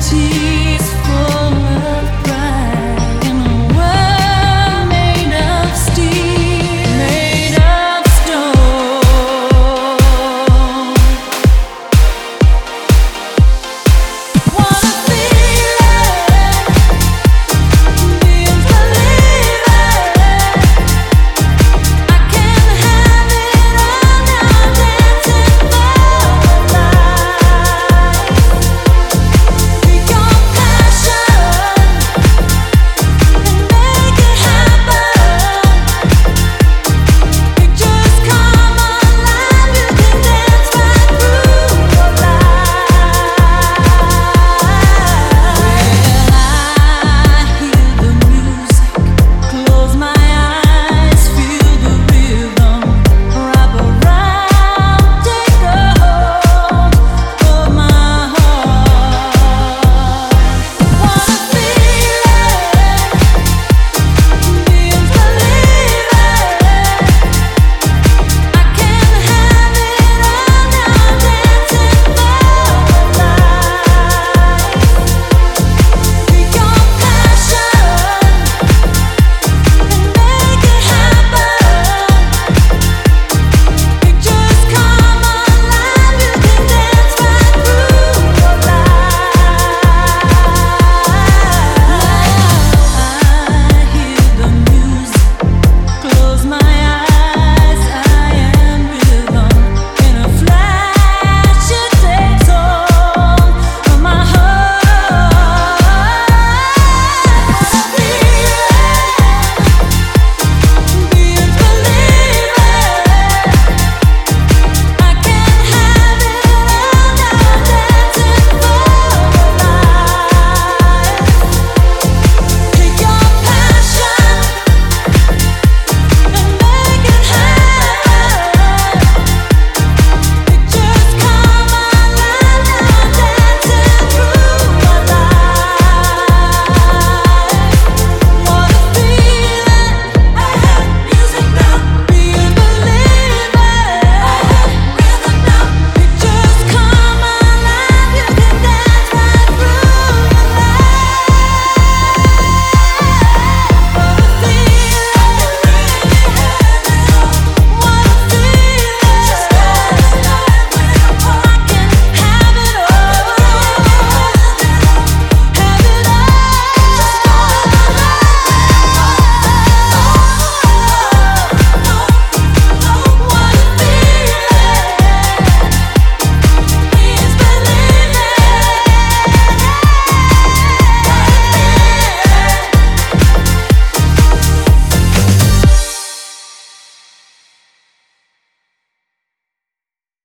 tears